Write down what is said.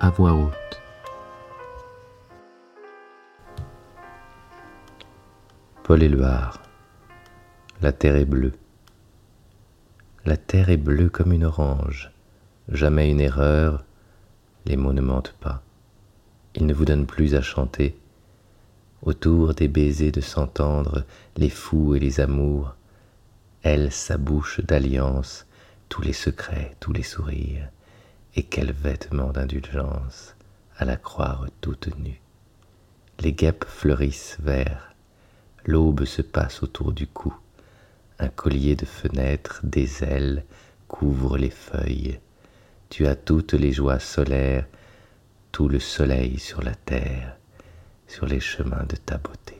à voix haute. Paul Éluard. La terre est bleue. La terre est bleue comme une orange. Jamais une erreur. Les mots ne mentent pas. Ils ne vous donnent plus à chanter. Autour des baisers de s'entendre, les fous et les amours, elle sa bouche d'alliance, tous les secrets, tous les sourires, et quel vêtement d'indulgence à la croire toute nue. Les guêpes fleurissent verts, l'aube se passe autour du cou, un collier de fenêtres, des ailes couvre les feuilles. Tu as toutes les joies solaires, tout le soleil sur la terre, sur les chemins de ta beauté.